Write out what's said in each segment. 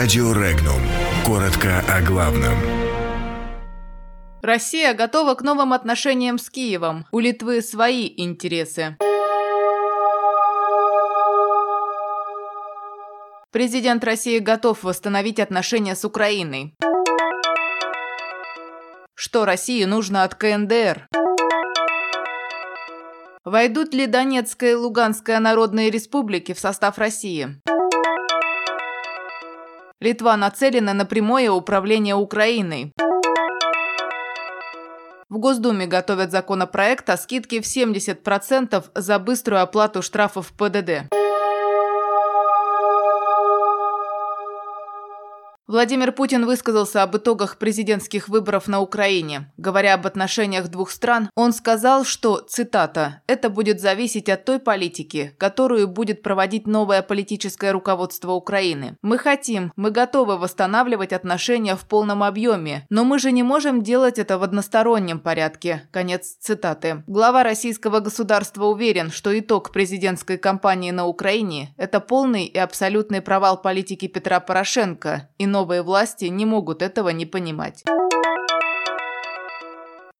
Радио Регнум. Коротко о главном. Россия готова к новым отношениям с Киевом. У Литвы свои интересы. Президент России готов восстановить отношения с Украиной. Что России нужно от КНДР? Войдут ли Донецкая и Луганская народные республики в состав России? Литва нацелена на прямое управление Украиной. В Госдуме готовят законопроект о скидке в 70% за быструю оплату штрафов ПДД. Владимир Путин высказался об итогах президентских выборов на Украине. Говоря об отношениях двух стран, он сказал, что, цитата, «это будет зависеть от той политики, которую будет проводить новое политическое руководство Украины. Мы хотим, мы готовы восстанавливать отношения в полном объеме, но мы же не можем делать это в одностороннем порядке». Конец цитаты. Глава российского государства уверен, что итог президентской кампании на Украине – это полный и абсолютный провал политики Петра Порошенко и новые власти не могут этого не понимать.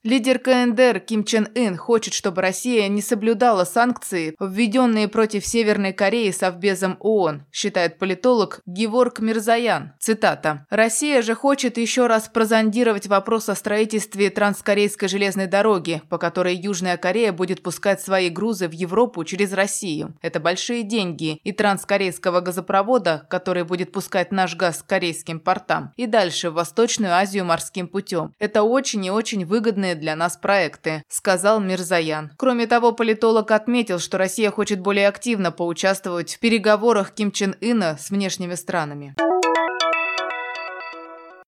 Лидер КНДР Ким Чен Ын хочет, чтобы Россия не соблюдала санкции, введенные против Северной Кореи Совбезом ООН, считает политолог Геворг Мирзаян. Цитата. «Россия же хочет еще раз прозондировать вопрос о строительстве транскорейской железной дороги, по которой Южная Корея будет пускать свои грузы в Европу через Россию. Это большие деньги, и транскорейского газопровода, который будет пускать наш газ к корейским портам, и дальше в Восточную Азию морским путем. Это очень и очень выгодные важные для нас проекты», – сказал Мирзаян. Кроме того, политолог отметил, что Россия хочет более активно поучаствовать в переговорах Ким Чен Ына с внешними странами.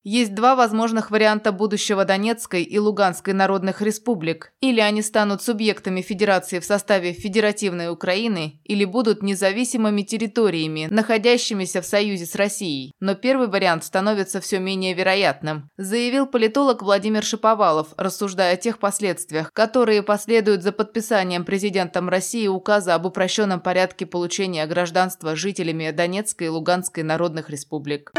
Есть два возможных варианта будущего Донецкой и Луганской народных республик. Или они станут субъектами федерации в составе Федеративной Украины, или будут независимыми территориями, находящимися в союзе с Россией. Но первый вариант становится все менее вероятным, заявил политолог Владимир Шиповалов, рассуждая о тех последствиях, которые последуют за подписанием президентом России указа об упрощенном порядке получения гражданства жителями Донецкой и Луганской народных республик.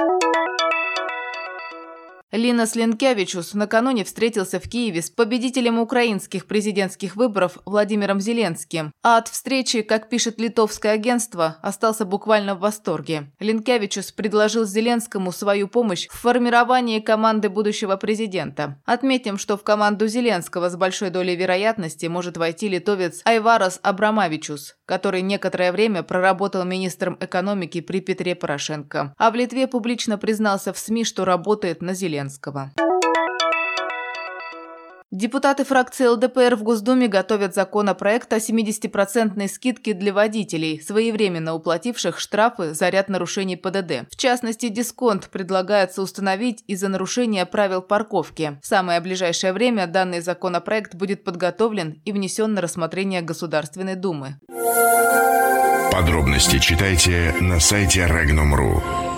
Лина Слинкевичус накануне встретился в Киеве с победителем украинских президентских выборов Владимиром Зеленским, а от встречи, как пишет литовское агентство, остался буквально в восторге. Линкевичус предложил Зеленскому свою помощь в формировании команды будущего президента. Отметим, что в команду Зеленского с большой долей вероятности может войти литовец Айварас Абрамавичус, который некоторое время проработал министром экономики при Петре Порошенко. А в Литве публично признался в СМИ, что работает на Зеленского. Зеленского. Депутаты фракции ЛДПР в Госдуме готовят законопроект о 70% скидке для водителей, своевременно уплативших штрафы за ряд нарушений ПДД. В частности, дисконт предлагается установить из-за нарушения правил парковки. В самое ближайшее время данный законопроект будет подготовлен и внесен на рассмотрение Государственной Думы. Подробности читайте на сайте Regnum.ru.